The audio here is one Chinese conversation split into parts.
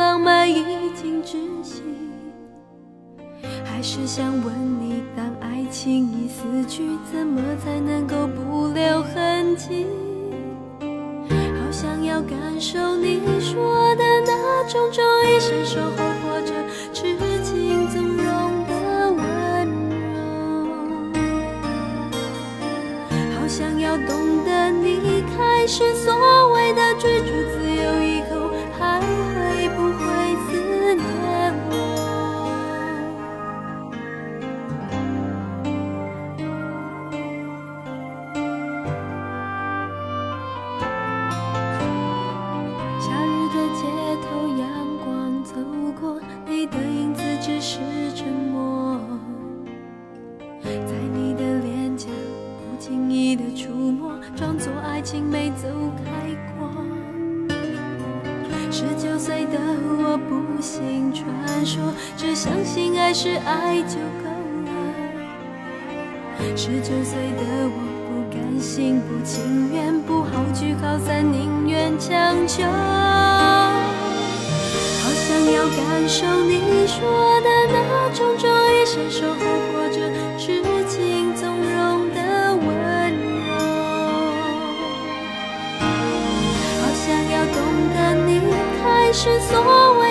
浪漫已经窒息还是想问你当爱情已死去怎么才能够不留痕迹？好想要感受你说的那种终于伸手情愿，不好聚好散，宁愿强求。好想要感受你说的那种终一生守候，或者痴情纵容的温柔。好想要懂得你开始所谓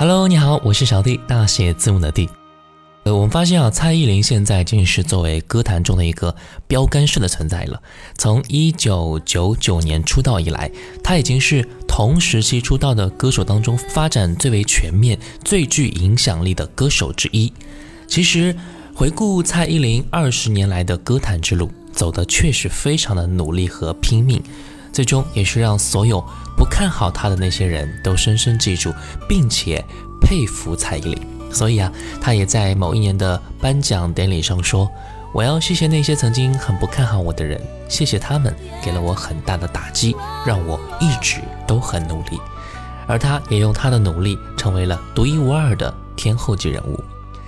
Hello，你好，我是小弟，大写字母的弟。呃，我们发现啊，蔡依林现在已经是作为歌坛中的一个标杆式的存在了。从一九九九年出道以来，她已经是同时期出道的歌手当中发展最为全面、最具影响力的歌手之一。其实，回顾蔡依林二十年来的歌坛之路，走的确实非常的努力和拼命。最终也是让所有不看好他的那些人都深深记住，并且佩服蔡依林。所以啊，他也在某一年的颁奖典礼上说：“我要谢谢那些曾经很不看好我的人，谢谢他们给了我很大的打击，让我一直都很努力。而他也用他的努力成为了独一无二的天后级人物。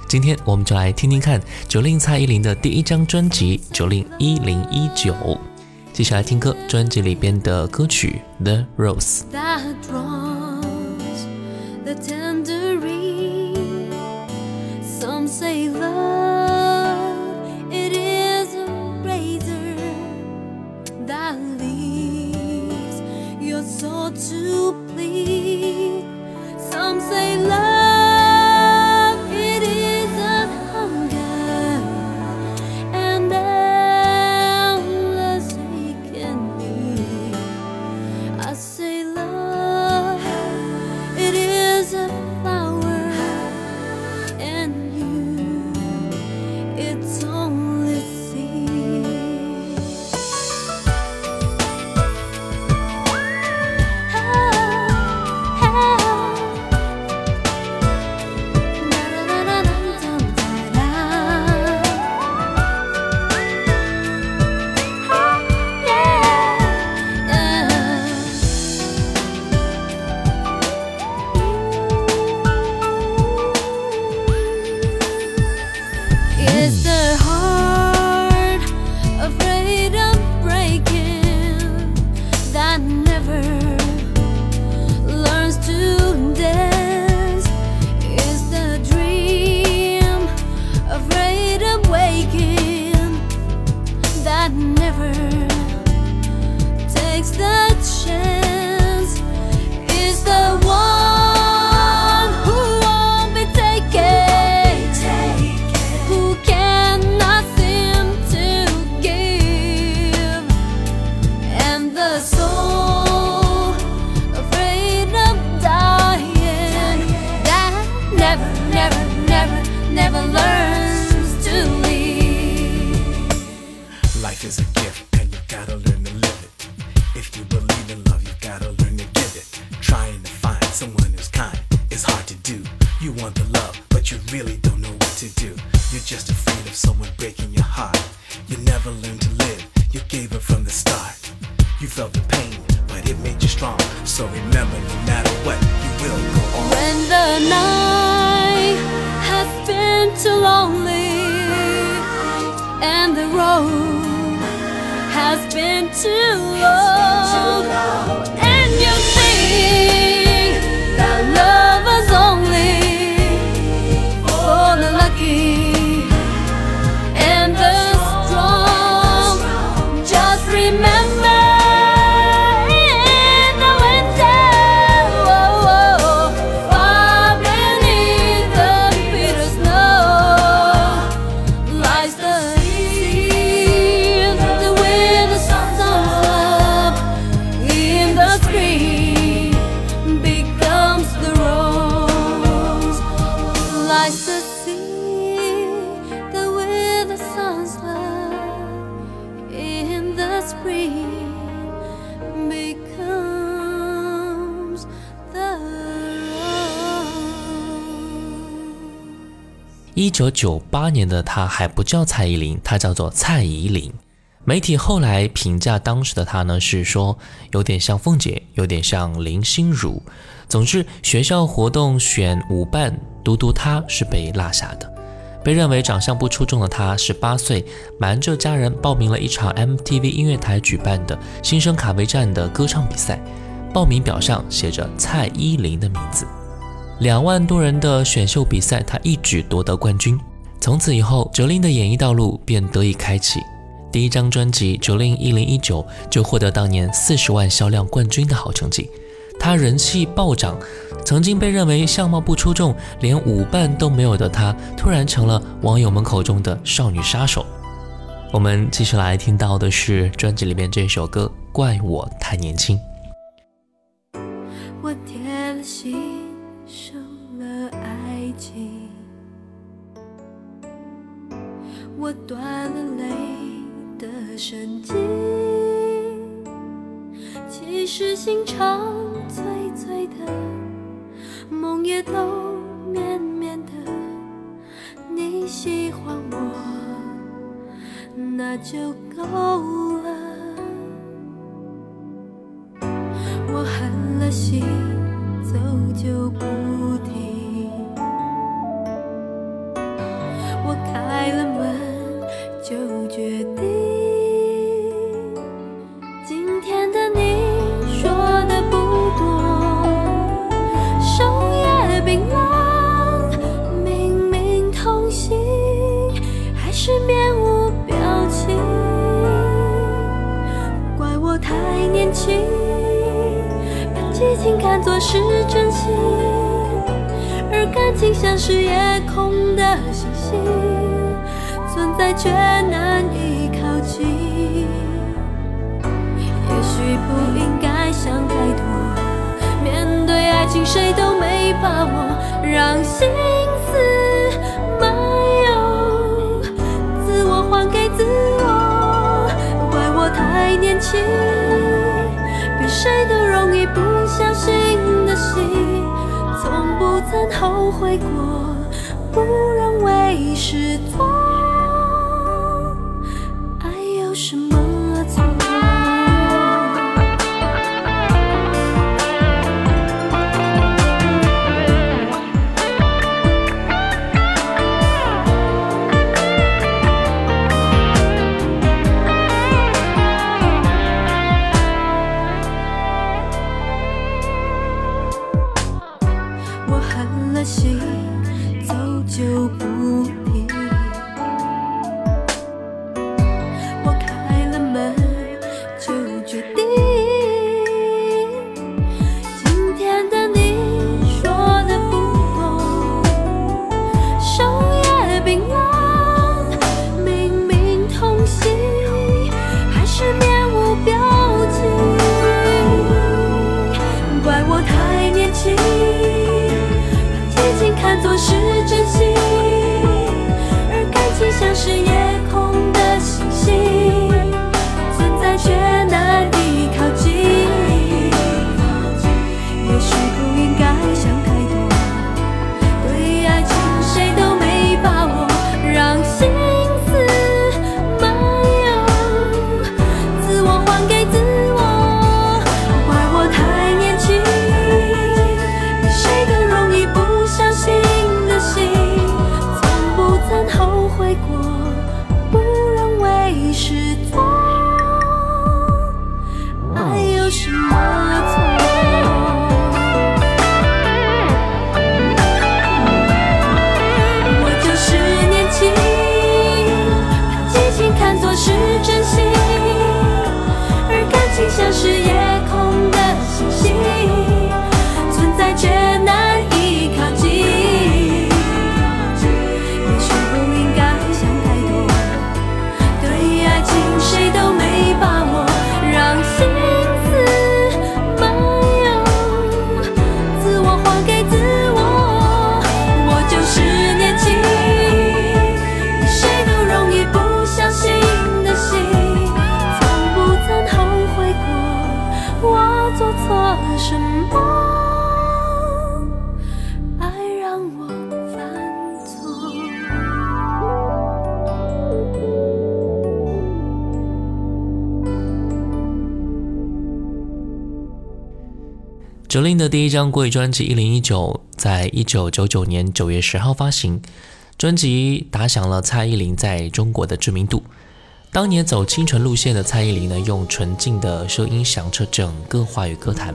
今天我们就来听听看九令蔡依林的第一张专辑《九令一零一九》，接下来听歌，专辑里边的歌曲《The Rose》。一九九八年的她还不叫蔡依林，她叫做蔡依林。媒体后来评价当时的她呢，是说有点像凤姐，有点像林心如。总之，学校活动选舞伴，独独她是被落下的。被认为长相不出众的她，十八岁瞒着家人报名了一场 MTV 音乐台举办的新生卡位战的歌唱比赛，报名表上写着蔡依林的名字。两万多人的选秀比赛，她一举夺得冠军。从此以后，，Jolin 的演艺道路便得以开启。第一张专辑《Jolin 一零一九》就获得当年四十万销量冠军的好成绩。她人气暴涨，曾经被认为相貌不出众、连舞伴都没有的她，突然成了网友们口中的少女杀手。我们继续来听到的是专辑里面这首歌《怪我太年轻》。我铁了心。受了爱情我断了泪的神经，其实心肠脆脆的，梦也都绵绵的。你喜欢我，那就够了。我狠了心，走就不情，比谁都容易不相信的心，从不曾后悔过，不认为是错，哲琳的第一张国语专辑《一零一九》在一九九九年九月十号发行，专辑打响了蔡依林在中国的知名度。当年走清纯路线的蔡依林呢，用纯净的声音响彻整个华语歌坛。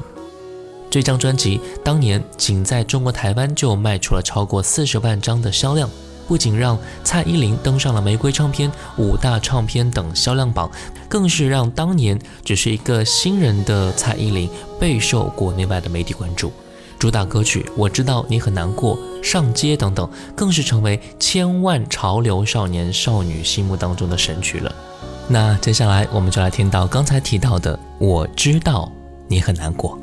这张专辑当年仅在中国台湾就卖出了超过四十万张的销量，不仅让蔡依林登上了玫瑰唱片、五大唱片等销量榜，更是让当年只是一个新人的蔡依林备受国内外的媒体关注。主打歌曲《我知道你很难过》《上街》等等，更是成为千万潮流少年少女心目当中的神曲了。那接下来我们就来听到刚才提到的《我知道你很难过》。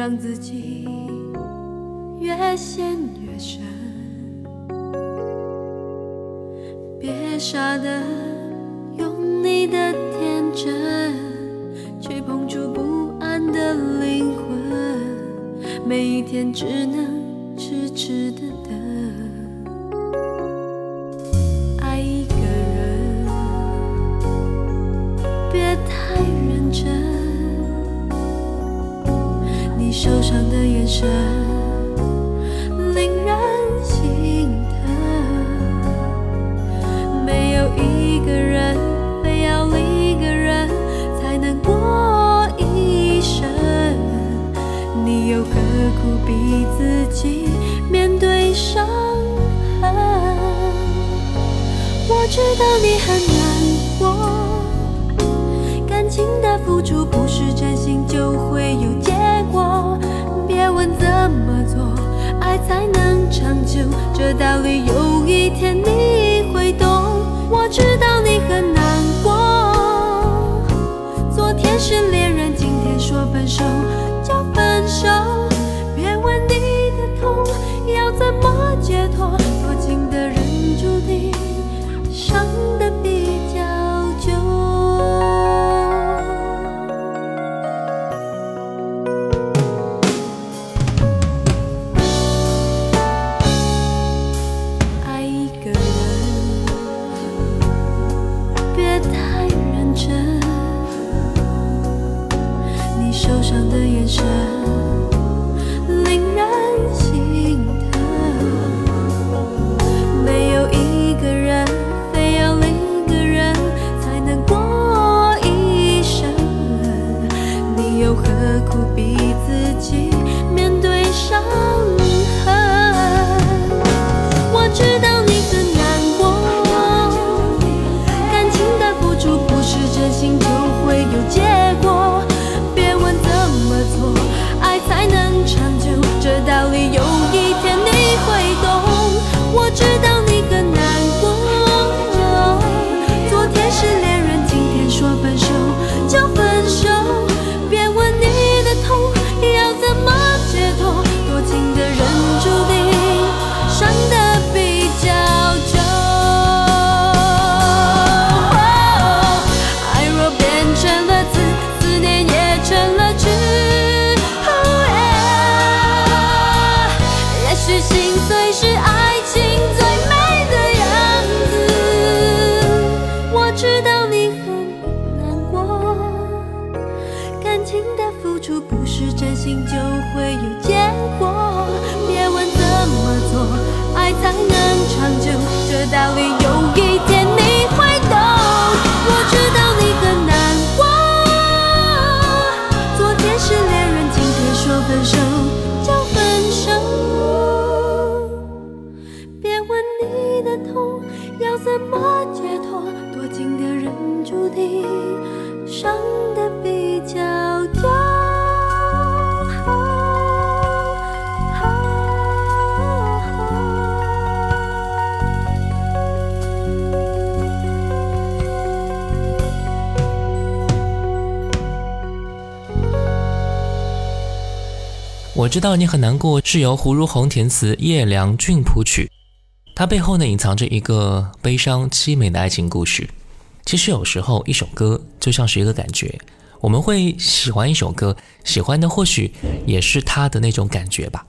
让自己越陷越深？别傻的用你的天真去碰触不安的灵魂，每一天只能痴痴的受伤的眼神，令人心疼。没有一个人非要另一个人才能过一生，你又何苦逼自己面对伤痕？我知道你很难过，感情的付出不是真心就会有结果。问怎么做，爱才能长久，这道理有一天你会懂。我知道你很难过，昨天是恋人，今天说分手就分手。你受伤的眼神，知道你很难过，是由胡如红填词，叶良俊谱曲。它背后呢，隐藏着一个悲伤凄美的爱情故事。其实有时候，一首歌就像是一个感觉，我们会喜欢一首歌，喜欢的或许也是它的那种感觉吧。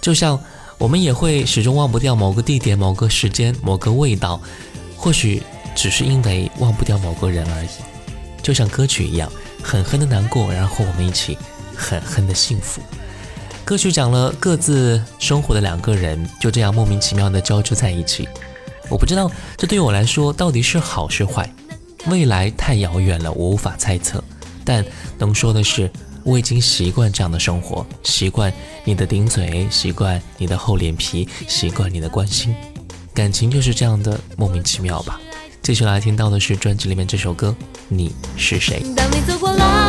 就像我们也会始终忘不掉某个地点、某个时间、某个味道，或许只是因为忘不掉某个人而已。就像歌曲一样，狠狠的难过，然后我们一起狠狠的幸福。歌曲讲了各自生活的两个人，就这样莫名其妙的交织在一起。我不知道这对我来说到底是好是坏，未来太遥远了，我无法猜测。但能说的是，我已经习惯这样的生活，习惯你的顶嘴，习惯你的厚脸皮，习惯你的关心。感情就是这样的莫名其妙吧。接下来听到的是专辑里面这首歌《你是谁》。当你走过来，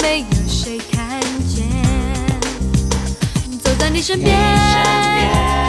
没有谁看见。走在你身边。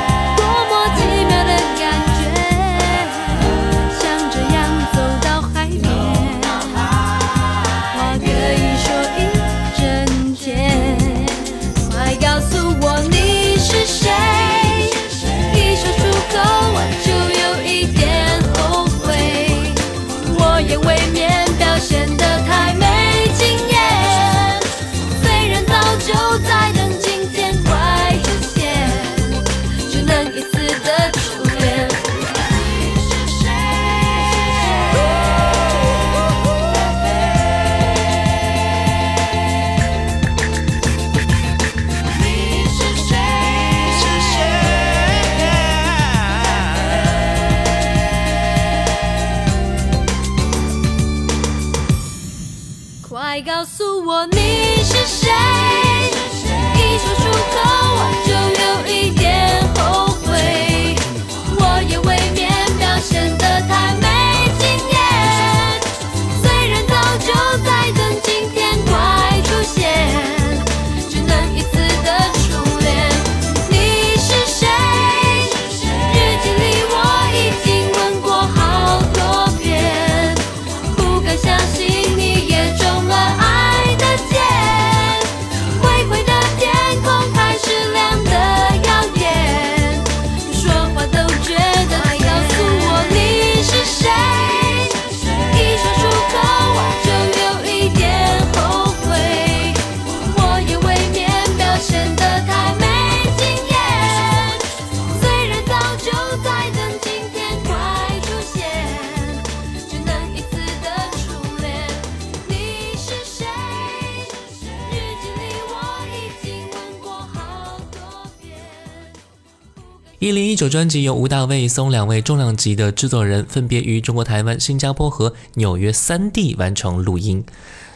一九专辑由吴大卫松两位重量级的制作人分别于中国台湾新加坡和纽约三地完成录音。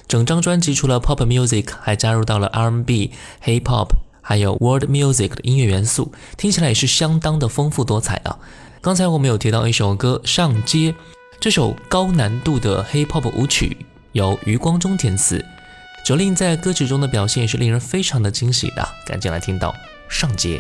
整张专辑除了 pop music 还加入到了 R&B hiphop 还有 world music 的音乐元素听起来也是相当的丰富多彩啊。刚才我们有提到一首歌上街这首高难度的 hiphop 舞曲由余光中填词 jolin 在歌曲中的表现也是令人非常的惊喜的赶紧来听到上街。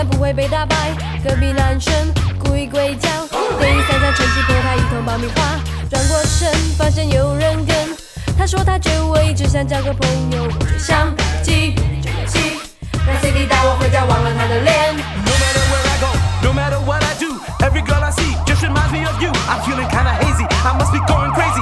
该不会被打败。隔壁男生故意鬼叫，等一三三趁机泼他一桶爆米花。转过身发现有人跟，他说他觉得我一直想交个朋友，我就想起这游戏，让 CD 带我回家忘了他的脸。No matter where I go, no matter what I do, every girl I see just reminds me of you. I'm feeling kinda hazy, I must be going crazy.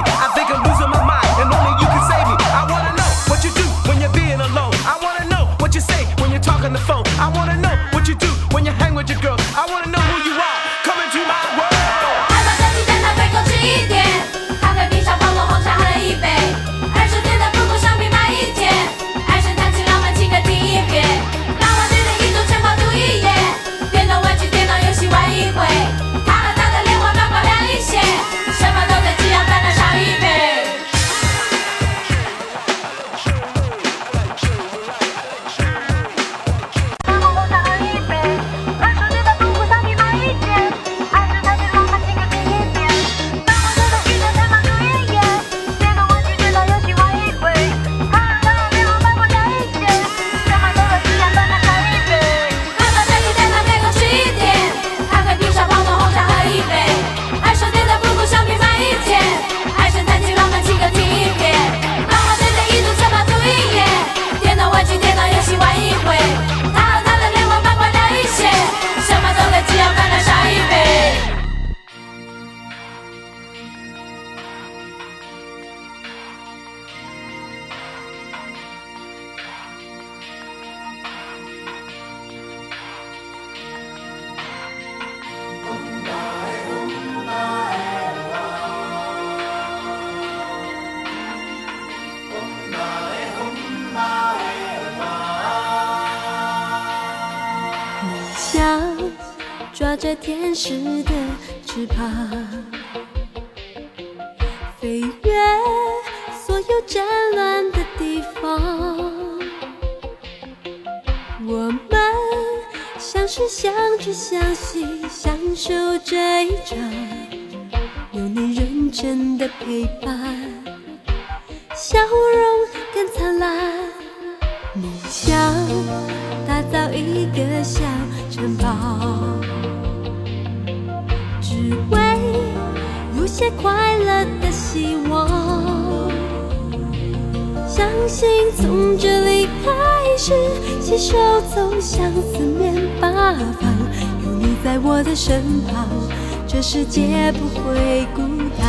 心从这里开始，携手走向四面八方。有你在我的身旁，这世界不会孤单。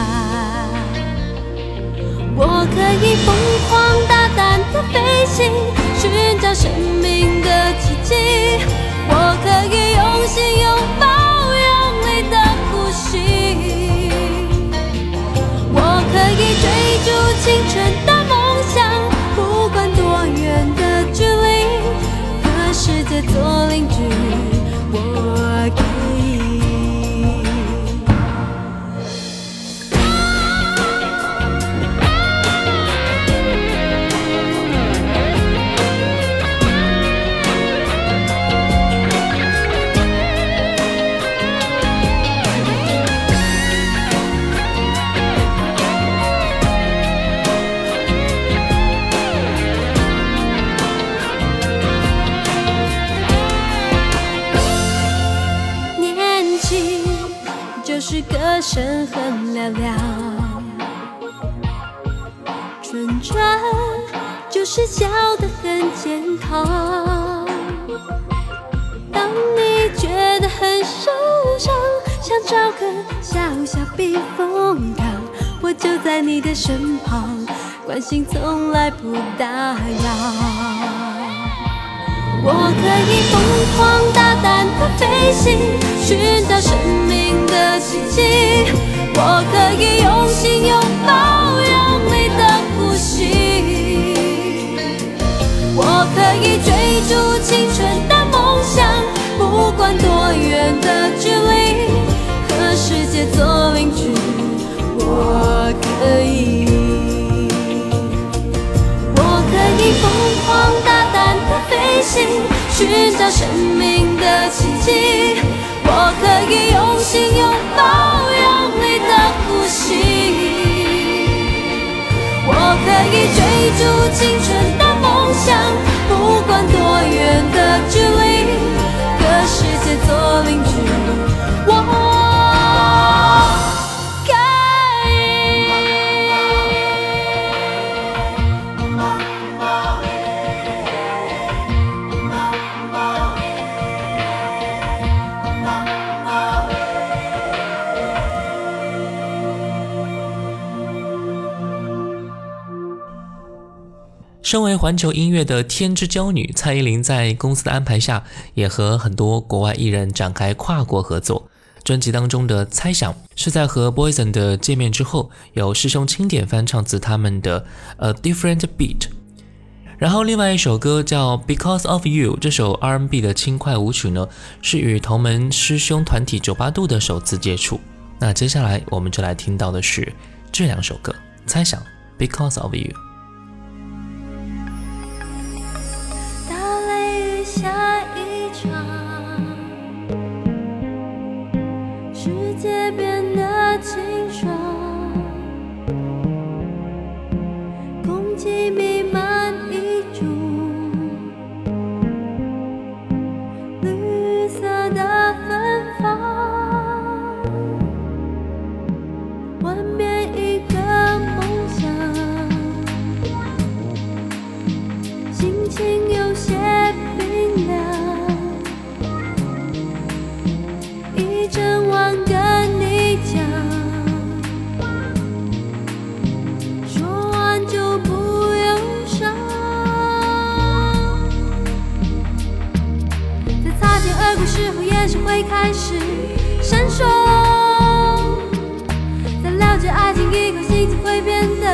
我可以疯狂大胆的飞行，寻找生命的奇迹。我可以用心拥抱用力的呼吸。我可以追逐青春的做邻居，就是歌声很嘹亮，纯真就是笑得很健康。当你觉得很受伤，想找个小小避风港，我就在你的身旁，关心从来不打扰。我可以疯狂大胆的飞行，寻找生命的奇迹。我可以用心拥抱用力的呼吸。我可以追逐青春的梦想，不管多远的距离，和世界做邻居。我可以。我可以疯狂大的飞行，寻找生命的奇迹。我可以用心拥抱用力的呼吸。我可以追逐青春的梦想，不管多远的距离，和世界做邻居。身为环球音乐的天之娇女，蔡依林在公司的安排下，也和很多国外艺人展开跨国合作。专辑当中的《猜想》是在和 Boyzone 的见面之后，由师兄钦点翻唱自他们的《A Different Beat》。然后另外一首歌叫《Because of You》，这首 R&B 的轻快舞曲呢，是与同门师兄团体九八度的首次接触。那接下来我们就来听到的是这两首歌，《猜想》《Because of You》。时候，眼神会开始闪烁。在了解爱情以后，心情会变得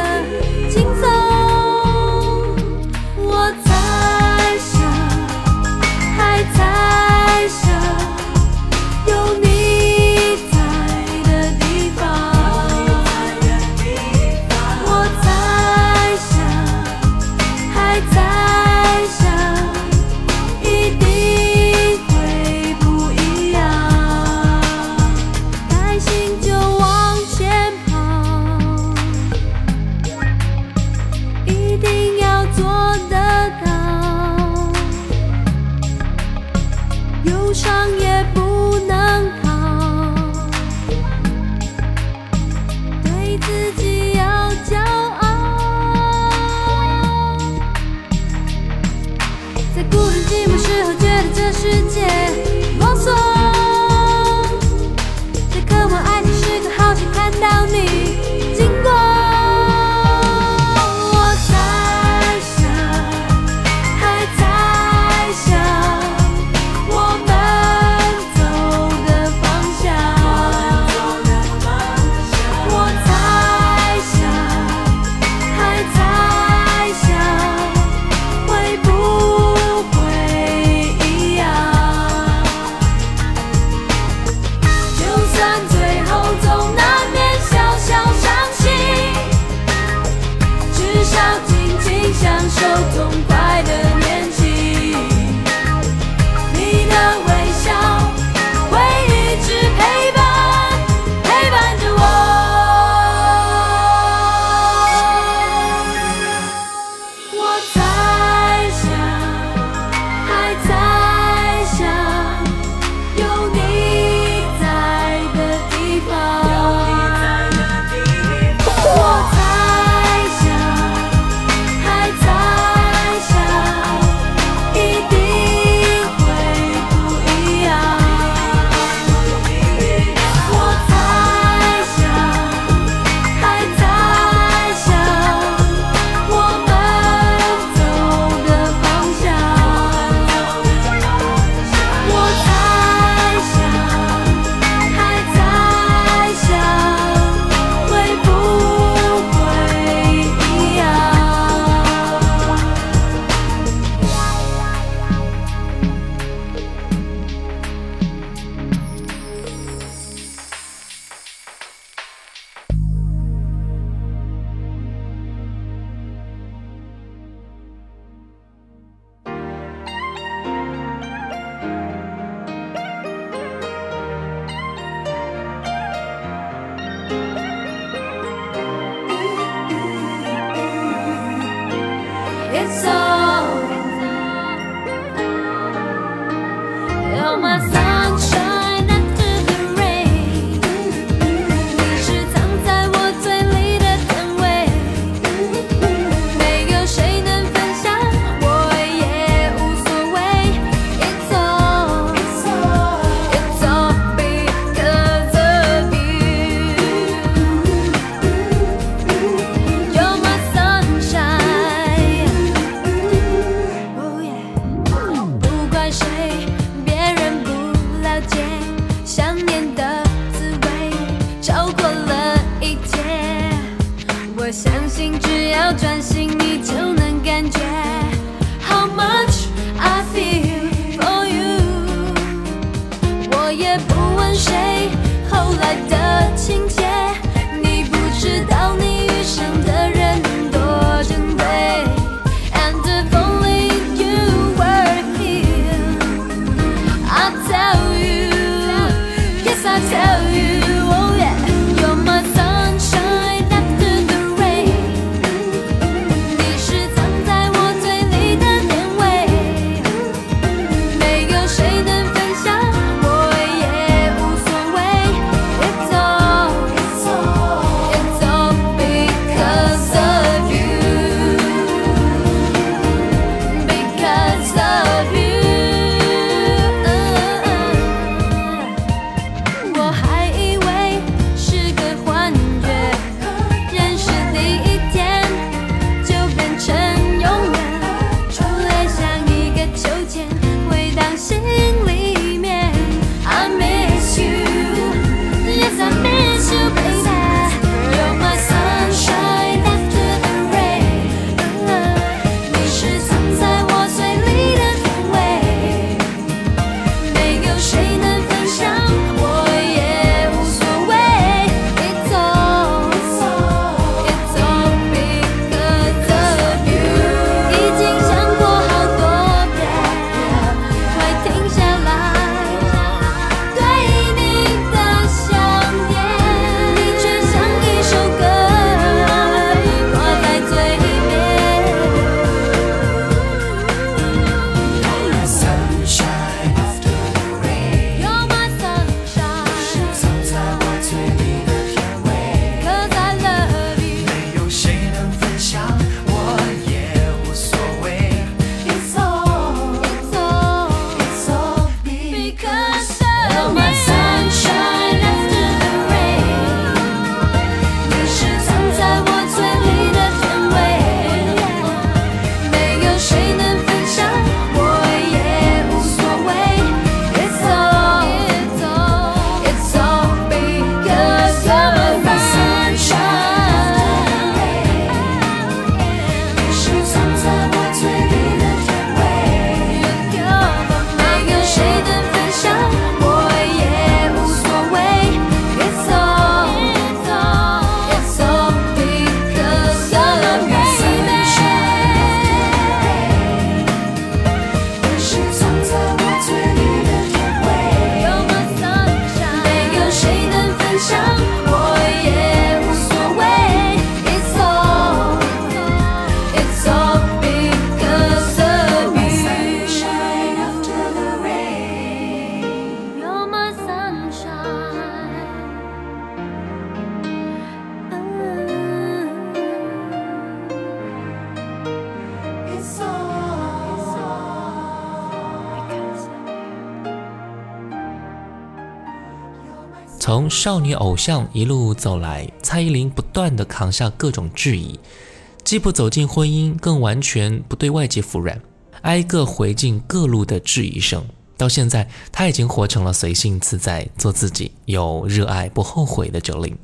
少女偶像一路走来，蔡依林不断的扛下各种质疑，既不走进婚姻，更完全不对外界服软，挨个回敬各路的质疑声。到现在，她已经活成了随性自在、做自己、有热爱不后悔的九零。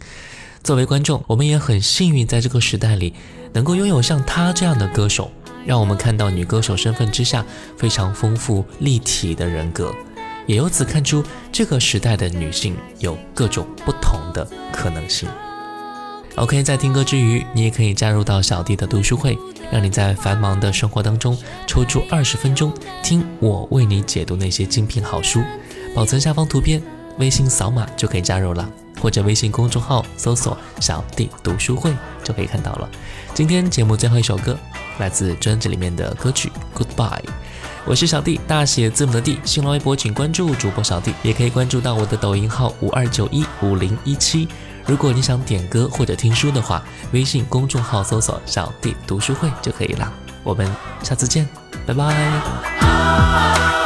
作为观众，我们也很幸运，在这个时代里，能够拥有像她这样的歌手，让我们看到女歌手身份之下非常丰富立体的人格。也由此看出，这个时代的女性有各种不同的可能性。OK，在听歌之余，你也可以加入到小弟的读书会，让你在繁忙的生活当中抽出二十分钟，听我为你解读那些精品好书。保存下方图片，微信扫码就可以加入了，或者微信公众号搜索“小弟读书会”就可以看到了。今天节目最后一首歌，来自专辑里面的歌曲《Goodbye》。我是小弟，大写字母的弟。新浪微博请关注主播小弟，也可以关注到我的抖音号五二九一五零一七。如果你想点歌或者听书的话，微信公众号搜索“小弟读书会”就可以了。我们下次见，拜拜。